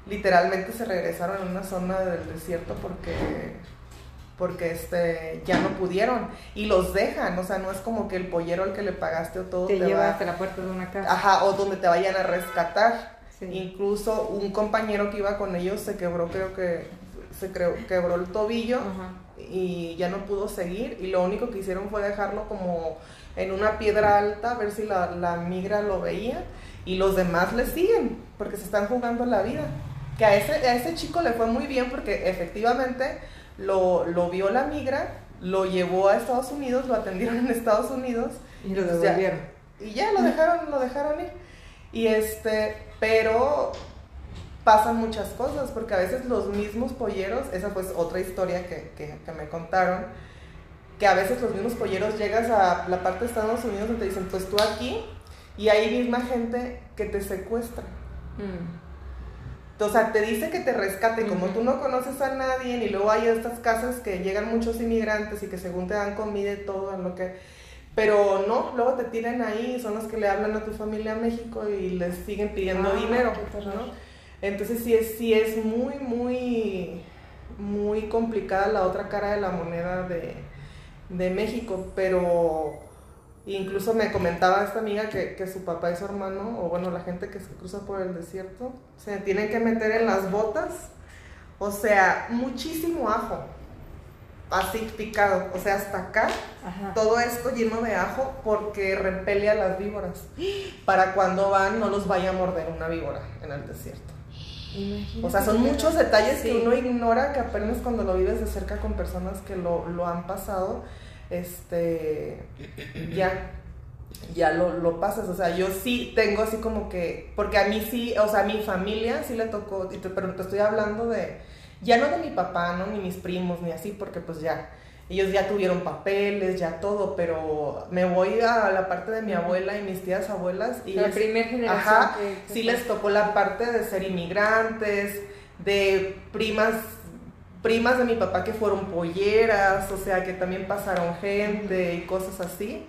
literalmente se regresaron a una zona del desierto porque porque este ya no pudieron y los dejan, o sea, no es como que el pollero al que le pagaste o todo Te, te lleva va- hasta la puerta de una casa. Ajá, o donde te vayan a rescatar. Sí. Incluso un compañero que iba con ellos se quebró, creo que se creo, quebró el tobillo Ajá. Y ya no pudo seguir y lo único que hicieron fue dejarlo como en una piedra alta a ver si la, la migra lo veía y los demás le siguen porque se están jugando la vida. Que a ese, a ese chico le fue muy bien porque efectivamente lo, lo vio la migra, lo llevó a Estados Unidos, lo atendieron en Estados Unidos Y lo devolvieron. y ya lo dejaron, lo dejaron ir. Y este, pero pasan muchas cosas, porque a veces los mismos polleros, esa fue otra historia que, que, que me contaron, que a veces los mismos polleros llegas a la parte de Estados Unidos y te dicen, pues tú aquí, y hay misma gente que te secuestra. Mm. O sea, te dice que te rescate, como tú no conoces a nadie, y luego hay estas casas que llegan muchos inmigrantes y que según te dan comida y todo, en lo que... Pero no, luego te tiran ahí, son los que le hablan a tu familia a México y les siguen pidiendo Ah, dinero. Entonces sí es, sí es muy, muy, muy complicada la otra cara de la moneda de, de México, pero incluso me comentaba esta amiga que, que su papá y su hermano, o bueno, la gente que se cruza por el desierto, se tienen que meter en las botas, o sea, muchísimo ajo, así picado, o sea, hasta acá, Ajá. todo esto lleno de ajo porque repele a las víboras, para cuando van no los vaya a morder una víbora en el desierto. Imagínate. O sea, son muchos detalles que uno ignora que apenas cuando lo vives de cerca con personas que lo, lo han pasado, este, ya, ya lo, lo pasas. O sea, yo sí tengo así como que, porque a mí sí, o sea, a mi familia sí le tocó, pero te estoy hablando de, ya no de mi papá, ¿no? Ni mis primos, ni así, porque pues ya, ellos ya tuvieron papeles, ya todo, pero me voy a la parte de mi abuela y mis tías abuelas y la primera generación Ajá, que- que sí les tocó la parte de ser inmigrantes, de primas, primas de mi papá que fueron polleras, o sea, que también pasaron gente y cosas así.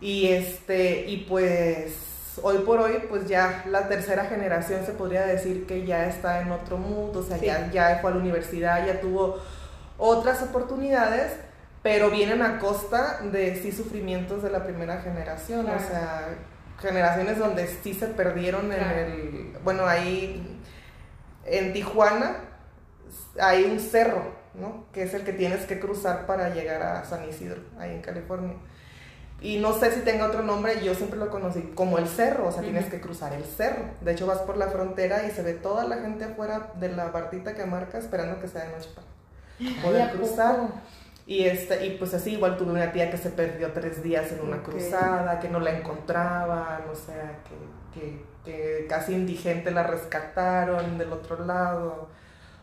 Y este, y pues hoy por hoy, pues ya la tercera generación se podría decir que ya está en otro mundo, o sea, Sí. ya, ya fue a la universidad, ya tuvo otras oportunidades, pero vienen a costa de sí sufrimientos de la primera generación, Claro. o sea, generaciones donde sí se perdieron en el, bueno, ahí en Tijuana hay un cerro, ¿no? Que es el que tienes que cruzar para llegar a San Isidro, ahí en California. Y no sé si tenga otro nombre, yo siempre lo conocí como el cerro, o sea, tienes que cruzar el cerro. De hecho, vas por la frontera y se ve toda la gente afuera de la bardita que marca esperando que sea de noche para ¿a cruzar. poco? Y, este, y pues así, igual tuve una tía que se perdió tres días en una Ok. cruzada, que no la encontraban, o sea, que, que, que casi indigente la rescataron del otro lado.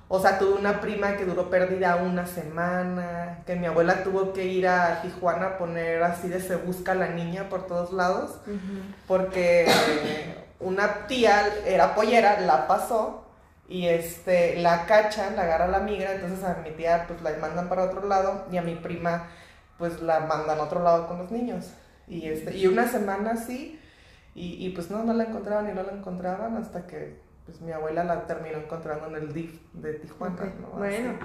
O sea, tuve una prima que duró perdida una semana, que mi abuela tuvo que ir a Tijuana a poner así de se busca a la niña por todos lados, Ujú. porque una tía era pollera, la pasó y este la cachan, la agarra la migra, entonces a mi tía pues la mandan para otro lado y a mi prima pues la mandan a otro lado con los niños. Y este y una semana así y, y pues no, no la encontraban y no la encontraban hasta que pues mi abuela la terminó encontrando en el DIF de Tijuana, ¿no? Bueno. Así.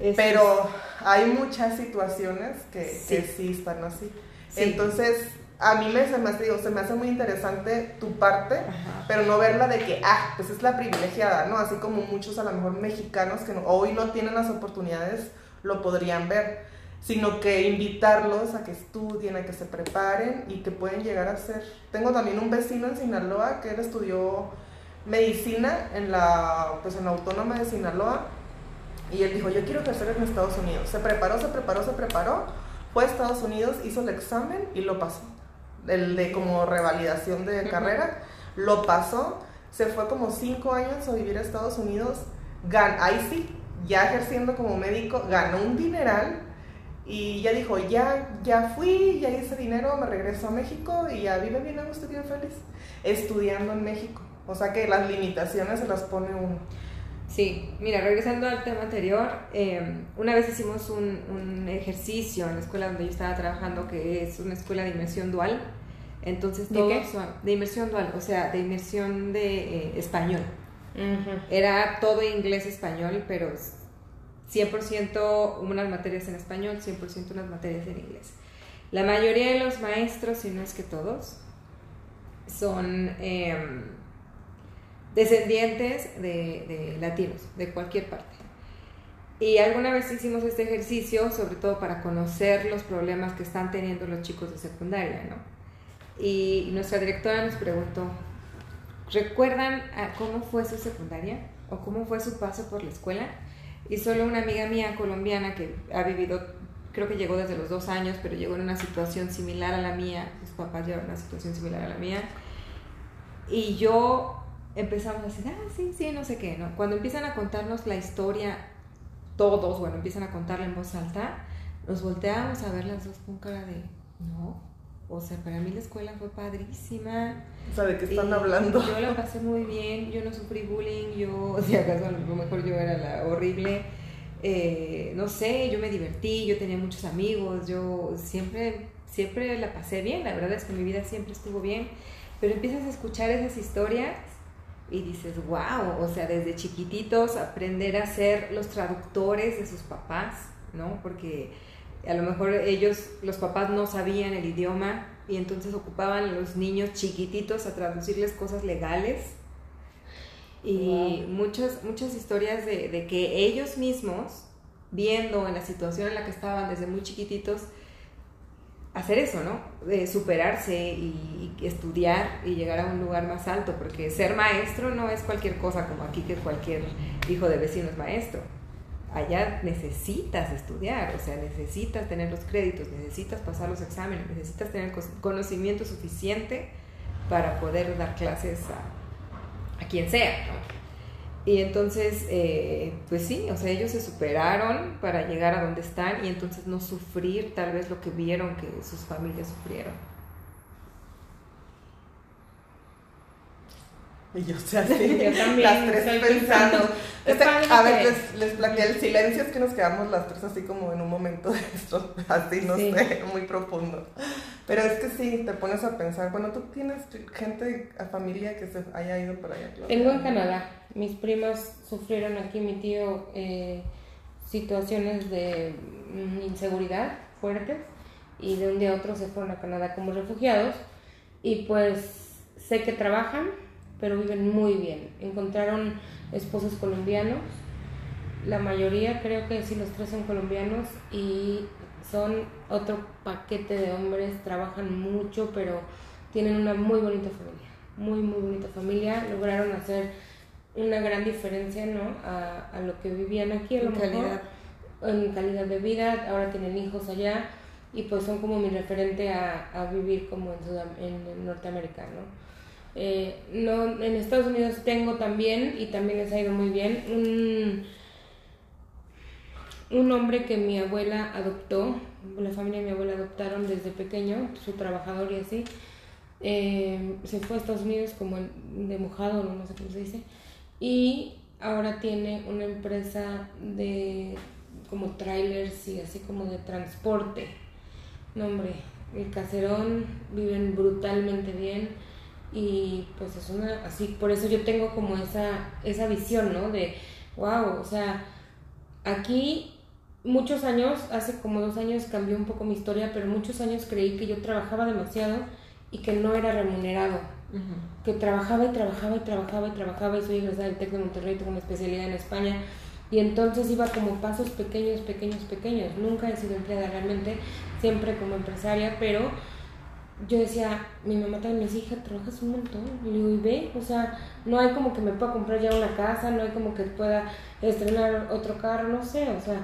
es- Pero hay muchas situaciones que Sí. que sí están así. Sí. Entonces, a mí me, se, me hace, digo, se me hace muy interesante tu parte, Ajá. pero no verla de que, ah, pues es la privilegiada, ¿no? Así como muchos a lo mejor mexicanos que no- hoy no tienen las oportunidades, lo podrían ver, sino que invitarlos a que estudien, a que se preparen y que pueden llegar a ser. Tengo también un vecino en Sinaloa que él estudió medicina en la, pues en la Autónoma de Sinaloa y él dijo, yo quiero ejercer en Estados Unidos. Se preparó, se preparó, se preparó, fue a Estados Unidos, hizo el examen y lo pasó. El de como revalidación de carrera, lo pasó. Se fue como cinco años a vivir a Estados Unidos. Gan ahí sí, ya ejerciendo como médico, ganó un dineral Y ya dijo, ya, ya fui, ya hice dinero, me regreso a México y ya vive bien a gusto, bien feliz, estudiando en México. O sea que las limitaciones se las pone uno. Sí, mira, regresando al tema anterior, eh, una vez hicimos un, un, ejercicio en la escuela donde yo estaba trabajando, que es una escuela de inmersión dual. Entonces, ¿De qué? son- de inmersión dual, o sea, de inmersión de eh, español. Era todo inglés-español, pero es 100% unas materias en español, 100% unas materias en inglés. La mayoría de los maestros, si no es que todos, son em, descendientes de, latinos, de cualquier parte. Y alguna vez hicimos este ejercicio, sobre todo para conocer los problemas que están teniendo los chicos de secundaria, ¿no? Y nuestra directora nos preguntó, ¿recuerdan cómo fue su secundaria? ¿O cómo fue su paso por la escuela? Y solo una amiga mía colombiana que ha vivido, creo que llegó desde los dos años, pero llegó en una situación similar a la mía, sus papás llevan una situación similar a la mía, y yo empezamos a decir, ah, sí, sí, no sé qué, ¿no? Cuando empiezan a contarnos la historia, todos, bueno, empiezan a contarla en voz alta, nos volteamos a ver las dos con cara de, no, o sea, para mí la escuela fue padrísima. O sea, ¿de qué están hablando? Yo la pasé muy bien, yo no sufrí bullying, yo, (laughs) si acaso a lo mejor yo era la horrible. eh, no sé, yo me divertí, yo tenía muchos amigos, yo siempre, siempre la pasé bien, la verdad es que mi vida siempre estuvo bien, pero empiezas a escuchar esas historias y dices, wow, o sea, desde chiquititos aprender a ser los traductores de sus papás, ¿no? Porque a lo mejor ellos, los papás no sabían el idioma y entonces ocupaban a los niños chiquititos a traducirles cosas legales y muchas, muchas historias de, de que ellos mismos, viendo en la situación en la que estaban desde muy chiquititos, hacer eso, ¿no? De superarse y, estudiar y llegar a un lugar más alto, porque ser maestro no es cualquier cosa como aquí que cualquier hijo de vecino es maestro. Allá necesitas estudiar, o sea, necesitas tener los créditos, necesitas pasar los exámenes, necesitas tener conocimiento suficiente para poder dar clases a, a quien sea, ¿no? Y entonces, eh, pues sí, o sea, ellos se superaron para llegar a donde están y entonces no sufrir tal vez lo que vieron que sus familias sufrieron. Y yo, o sea, sí, (laughs) Yo también las tres estoy pensando. Este, a ver, les, les planteé el silencio, es que nos quedamos las tres así como en un momento de esto, (laughs) así, no Sí. sé, muy profundo. Pero es que sí, te pones a pensar, bueno, tú tienes gente, familia que se haya ido para allá. Tengo en Canadá. Mis primas sufrieron aquí, mi tío, eh, situaciones de mm, inseguridad fuertes y de un día a otro se fueron a Canadá como refugiados y pues sé que trabajan, pero viven muy bien. Encontraron esposos colombianos, la mayoría creo que sí los tres son colombianos y son otro paquete de hombres, trabajan mucho, pero tienen una muy bonita familia, muy muy bonita familia, lograron hacer una gran diferencia ¿no? a, a lo que vivían aquí a lo En mejor, calidad. en calidad de vida, ahora tienen hijos allá y pues son como mi referente a, a vivir como en, Sudam- en Norteamérica, ¿no? Eh, no, en Estados Unidos tengo también, y también les ha ido muy bien, un, un hombre que mi abuela adoptó, la familia de mi abuela adoptaron desde pequeño, su trabajador y así. Eh, se fue a Estados Unidos como de mojado, no sé cómo se dice, y ahora tiene una empresa de como trailers y así como de transporte. No, hombre, el caserón viven brutalmente bien y pues es una así, por eso yo tengo como esa, esa visión, ¿no? De, wow, o sea, aquí muchos años, hace como dos años cambió un poco mi historia, pero muchos años creí que yo trabajaba demasiado y que no era remunerado que trabajaba y trabajaba y trabajaba y trabajaba y soy egresada del TEC de Monterrey, tengo una especialidad en España y entonces iba como pasos pequeños, pequeños, pequeños. Nunca he sido empleada realmente, siempre como empresaria, pero yo decía, mi mamá también me decía, hija, trabajas un montón. Y digo, y ve, o sea, no hay como que me pueda comprar ya una casa, no hay como que pueda estrenar otro carro, no sé, o sea.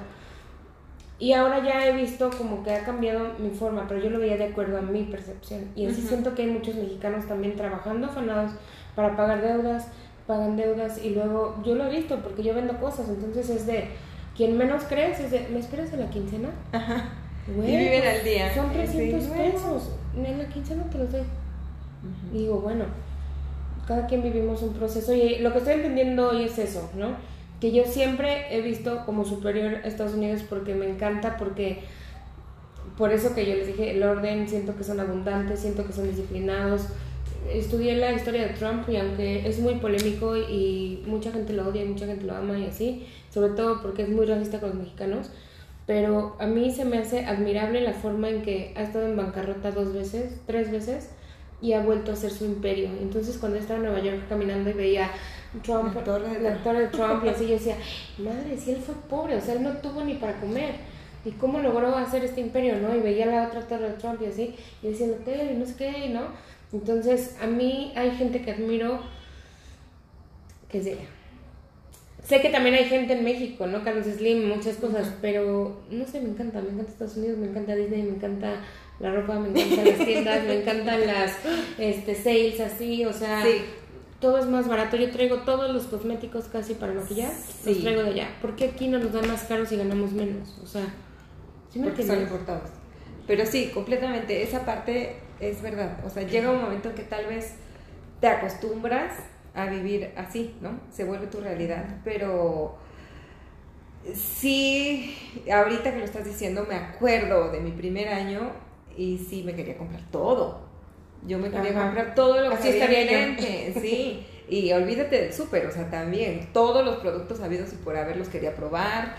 Y ahora ya he visto como que ha cambiado mi forma, pero yo lo veía de acuerdo a mi percepción. Y así siento que hay muchos mexicanos también trabajando afanados para pagar deudas, pagan deudas y luego yo lo he visto porque yo vendo cosas, entonces es de quien menos crees, es de, ¿me esperas a la quincena? Ajá. y viven al día. Son Sí, 300 bueno. pesos. En la quincena te los doy. Y digo, bueno, cada quien vivimos un proceso. Y lo que estoy entendiendo hoy es eso, ¿no? Que yo siempre he visto como superior a Estados Unidos porque me encanta, porque por eso que yo les dije, el orden, siento que son abundantes, siento que son disciplinados. Estudié la historia de Trump y aunque es muy polémico y mucha gente lo odia y mucha gente lo ama y así, sobre todo porque es muy racista con los mexicanos, pero a mí se me hace admirable la forma en que ha estado en bancarrota dos veces, tres veces, y ha vuelto a hacer su imperio. Entonces cuando estaba en Nueva York caminando y veía Trump, La torre de la Trump. torre de Trump y así, yo decía, madre, si él fue pobre, o sea, él no tuvo ni para comer. ¿Y cómo logró hacer este imperio, no? Y veía la otra torre de Trump y así, y decía, hotel y no sé qué, ¿no? Entonces, a mí hay gente que admiro que sea. Sé que también hay gente en México, ¿no? Carlos Slim, muchas cosas, pero no sé, me encanta, me encanta Estados Unidos, me encanta Disney, me encanta la ropa, me encantan las tiendas, me encantan las este, sales así, o sea, Sí. Todo es más barato. Yo traigo todos los cosméticos casi para maquillar, los Sí. traigo de allá. ¿Por qué aquí no nos dan más caros y ganamos menos? O sea, ¿sí me porque son importados. Pero sí, completamente, esa parte es verdad. O sea, llega un momento en que tal vez te acostumbras a vivir así, ¿no? Se vuelve tu realidad. Pero sí, ahorita que lo estás diciendo, me acuerdo de mi primer año y sí me quería comprar todo. Yo me quería Ajá. comprar todo lo que Así había estaría yo. sí. Y olvídate del súper, o sea, también todos los productos habidos y por haber los quería probar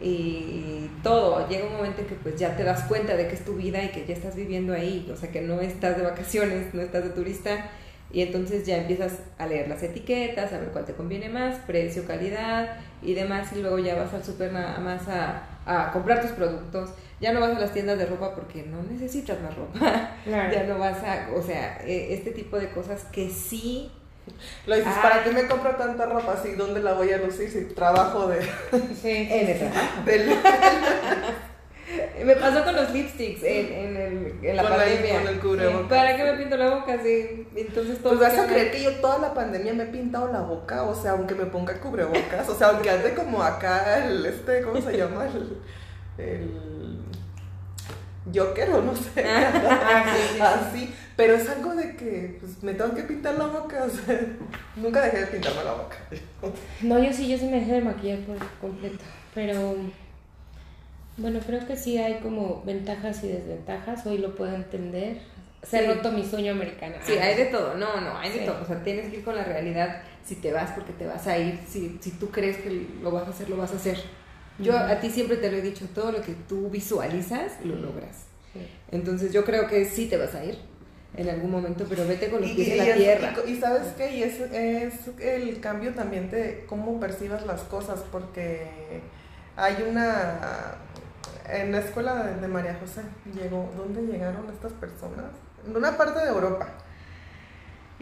y todo. Llega un momento en que pues ya te das cuenta de que es tu vida y que ya estás viviendo ahí, o sea, que no estás de vacaciones, no estás de turista y entonces ya empiezas a leer las etiquetas, a ver cuál te conviene más, precio, calidad y demás y luego ya vas al súper nada más a, a comprar tus productos. Ya no vas a las tiendas de ropa porque no necesitas más ropa. (laughs) Claro. Ya no vas a, o sea, eh, este tipo de cosas que sí Lo dices, Ah. ¿para qué me compro tanta ropa? ¿Sí? ¿Dónde la voy a lucir? Si trabajo de... Sí. en el trabajo. del- (laughs) Me pasó con los lipsticks en, en, el- en la Con la- pandemia. con el cubrebocas. ¿Para qué me pinto la boca? Sí. Entonces todo Pues vas a creer que yo toda la pandemia me he pintado la boca, o sea, aunque me ponga cubrebocas, o sea, aunque ande como acá el, este, ¿cómo se llama? El, el Joker o no sé, Ah, (laughs) sí, sí, sí. así, pero es algo de que pues, me tengo que pintar la boca, o sea, nunca dejé de pintarme la boca. No, yo sí, yo sí me dejé de maquillar por completo. Pero bueno, creo que sí hay como ventajas y desventajas. Hoy lo puedo entender. Se Sí. ha roto mi sueño americano. Sí, hay de todo. No, no, hay de Sí. todo. O sea, tienes que ir con la realidad. Si te vas, porque te vas a ir. Si, si tú crees que lo vas a hacer, lo vas a hacer. Yo a ti siempre te lo he dicho, todo lo que tú visualizas, lo logras. Entonces yo creo que sí te vas a ir en algún momento, pero vete con los Y, pies en y la es- tierra. y- y sabes qué, y es, es el cambio también de cómo percibas las cosas, porque hay una, en la escuela de, de María José, llegó, ¿dónde llegaron estas personas? En una parte de Europa.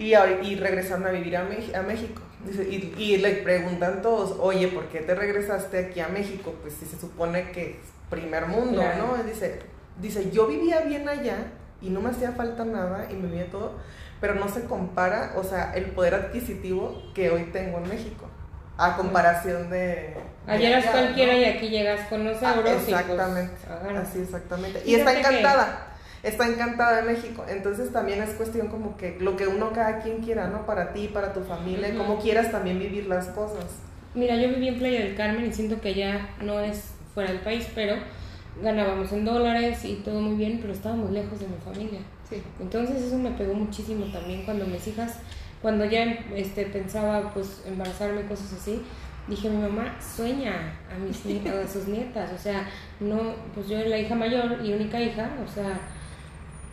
Y, y regresaron a vivir a, Mex- a México. Dice, y, y le preguntan todos, oye, ¿por qué te regresaste aquí a México? Pues si se supone que es primer mundo, Claro. ¿no? Dice, dice, yo vivía bien allá y no me hacía falta nada y me vivía todo, pero no se compara, o sea, el poder adquisitivo que hoy tengo en México, a comparación de... Ayer eras allá, cualquiera ¿no? y aquí llegas con Ah, euros. y, pues, exactamente, agarras. así exactamente. Y está Fíjate que- encantada, está encantada de México. Entonces también es cuestión como que lo que uno cada quien quiera, ¿no? Para ti, para tu familia, Ujú. como quieras también vivir las cosas. Mira, yo viví en Playa del Carmen y siento que allá no es fuera del país, pero ganábamos en dólares y todo muy bien, pero estábamos lejos de mi familia. Sí. Entonces eso me pegó muchísimo también cuando mis hijas, cuando ya este, pensaba pues embarazarme, cosas así, dije mi mamá sueña a mis (laughs) a sus nietas, o sea, no, pues yo era la hija mayor y única hija, o sea,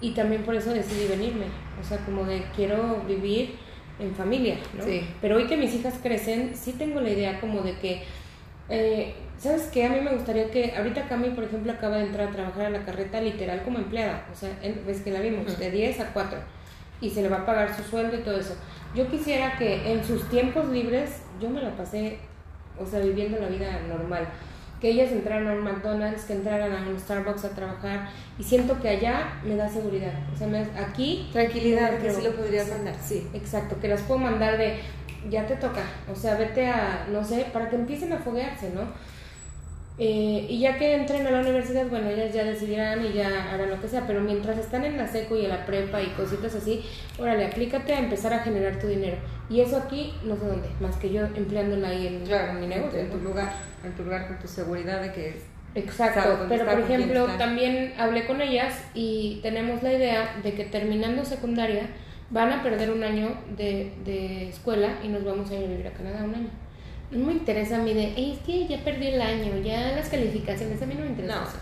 y también por eso decidí venirme, o sea, como de quiero vivir en familia, ¿no? Sí. Pero hoy que mis hijas crecen, sí tengo la idea como de que, eh, ¿sabes qué? A mí me gustaría que, ahorita Cami, por ejemplo, acaba de entrar a trabajar a la carreta literal como empleada, o sea, ves que la vimos, de 10 a 4, y se le va a pagar su sueldo y todo eso. Yo quisiera que en sus tiempos libres yo me la pasé, o sea, viviendo la vida normal. Que ellas entraran a un McDonald's, que entraran a un Starbucks a trabajar, y siento que allá me da seguridad. O sea, me- aquí Tranquilidad, que sí lo podrías mandar, sí. Exacto, que las puedo mandar de, ya te toca, o sea, vete a, no sé, para que empiecen a foguearse, ¿no? Eh, y ya que entren a la universidad, bueno, ellas ya decidirán y ya harán lo que sea, pero mientras están en la seco y en la prepa y cositas así, órale, aplícate a empezar a generar tu dinero. Y eso aquí, no sé dónde, más que yo empleándola ahí en, Claro, en mi negocio. en tu lugar, en tu lugar con tu seguridad de que es Exacto, pero está, por ejemplo, también hablé con ellas y tenemos la idea de que terminando secundaria van a perder un año de, de escuela y nos vamos a ir a vivir a Canadá un año. No me interesa a mí de, "Ey, es que ya perdí el año, ya las calificaciones, a mí no me interesa No. eso.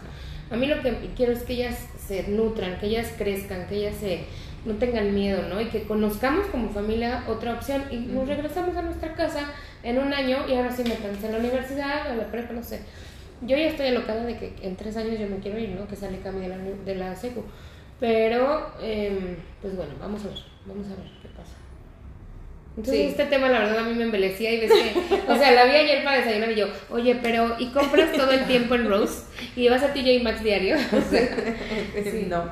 A mí lo que quiero es que ellas se nutran, que ellas crezcan, que ellas se, no tengan miedo, ¿no? Y que conozcamos como familia otra opción y nos regresamos a nuestra casa en un año y ahora sí métanse en la universidad o la prepa, no sé. Yo ya estoy alocada de que en tres años yo me quiero ir, ¿no? Que sale Cami de la, de la secu. Pero, em, pues bueno, vamos a ver, vamos a ver qué pasa. Entonces Sí. este tema la verdad a mí me embelecía y ves que, o sea, la vi ayer para desayunar y yo, oye, pero ¿y compras todo el tiempo en Rose? ¿Y vas a TJ Maxx diario? (laughs) O sea, (laughs) Sí. No.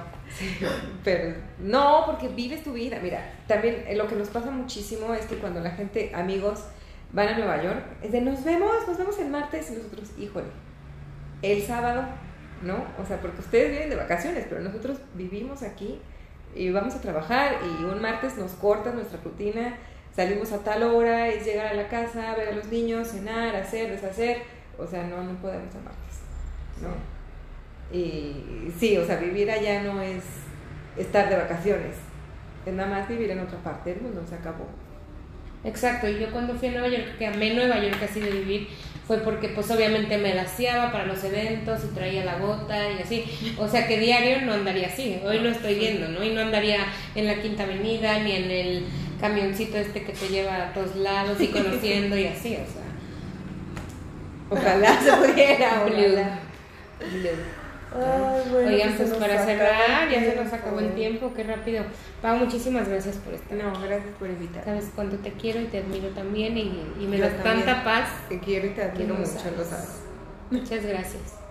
Pero no, porque vives tu vida. Mira, también eh, lo que nos pasa muchísimo es que cuando la gente, amigos, van a Nueva York, es de nos vemos, nos vemos el martes y nosotros, híjole, el sábado, ¿no? O sea, porque ustedes vienen de vacaciones, pero nosotros vivimos aquí y vamos a trabajar y un martes nos cortan nuestra rutina, salimos a tal hora, es llegar a la casa, ver a los niños, cenar, hacer, deshacer, o sea, no, no podemos el martes, ¿no? Y sí, o sea, vivir allá no es estar de vacaciones, es nada más vivir en otra parte del mundo, se acabó. Exacto, y yo cuando fui a Nueva York, que amé Nueva York así de vivir, fue porque pues obviamente me laciaba para los eventos y traía la bota y así. O sea que diario no andaría así, hoy lo estoy viendo, ¿no? Y no andaría en la Quinta Avenida ni en el camioncito este que te lleva a todos lados y (laughs) conociendo y así, o sea. Ojalá se (laughs) pudiera, Blue. ojalá. Ay, bueno, Oigan, pues nos para cerrar, ya se nos acabó el tiempo, qué rápido. Pau, muchísimas gracias por estar. No, gracias por invitarme. Sabes cuánto te quiero y te admiro también y, y me Yo das también. tanta paz. Te quiero y te admiro mucho, sabes. lo sabes. Muchas gracias. (laughs)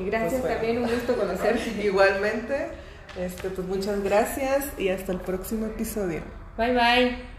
Y gracias Pues también, un gusto conocerte. Igualmente, este, pues muchas gracias y hasta el próximo episodio. 拜拜。